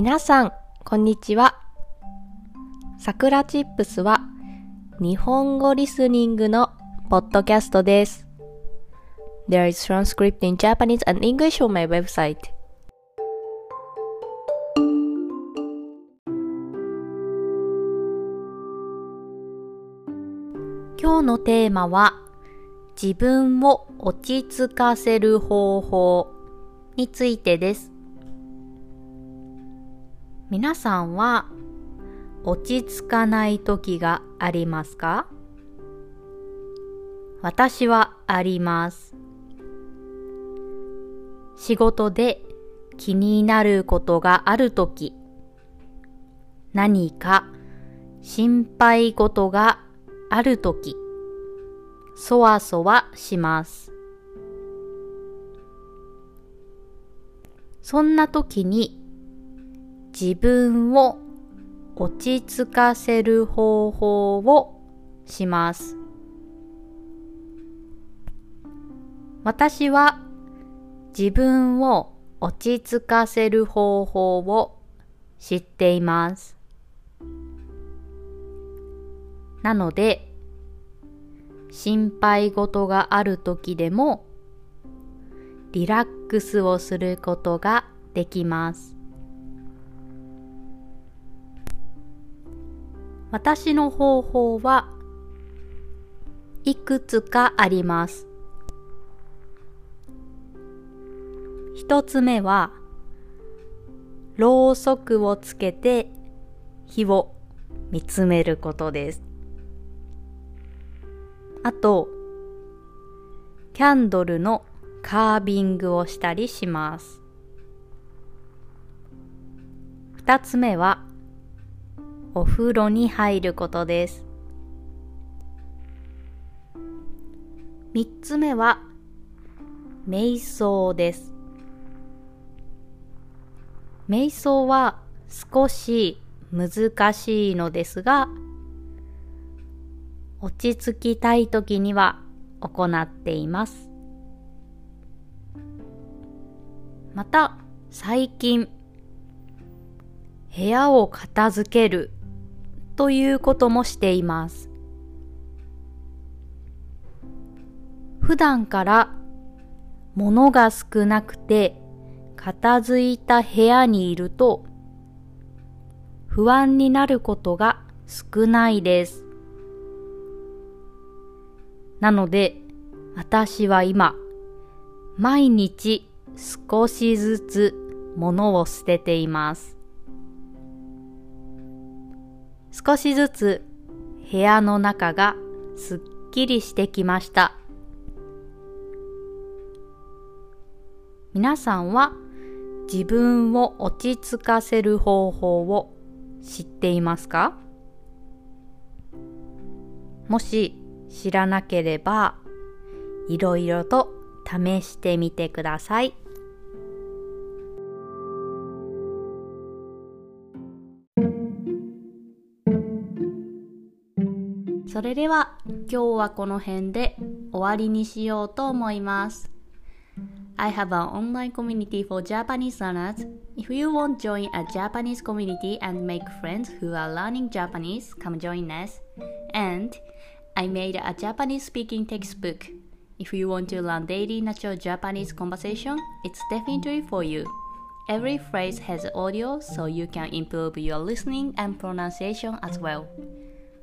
皆さん、こんにちは。さくらチップスは日本語リスニングのポッドキャストです。There is transcript in Japanese and English on my website. 今日のテーマは自分を落ち着かせる方法についてです。皆さんは落ち着かない時がありますか？私はあります。仕事で気になることがあるとき、何か心配事があるとき、そわそわします。そんな時に自分を落ち着かせる方法をします。私は自分を落ち着かせる方法を知っています。なので、心配事がある時でもリラックスをすることができます。私の方法はいくつかあります。一つ目は、ろうそくをつけて火を見つめることです。あと、キャンドルのカービングをしたりします。二つ目は、お風呂に入ることです。三つ目は、瞑想です。瞑想は少し難しいのですが、落ち着きたい時には行っています。また、最近、部屋を片付けるということもしています。普段から物が少なくて片付いた部屋にいると不安になることが少ないです。なので私は今毎日少しずつ物を捨てています。少しずつ部屋の中がすっきりしてきました。皆さんは自分を落ち着かせる方法を知っていますか？もし知らなければいろいろと試してみてください。それでは今日はこの辺で終わりにしようと思います。I have an online community for Japanese learners. If you want to join a Japanese community and make friends who are learning Japanese, come join us. And I made a Japanese speaking textbook. If you want to learn daily natural Japanese conversation, it's definitely for you. Every phrase has audio so you can improve your listening and pronunciation as well.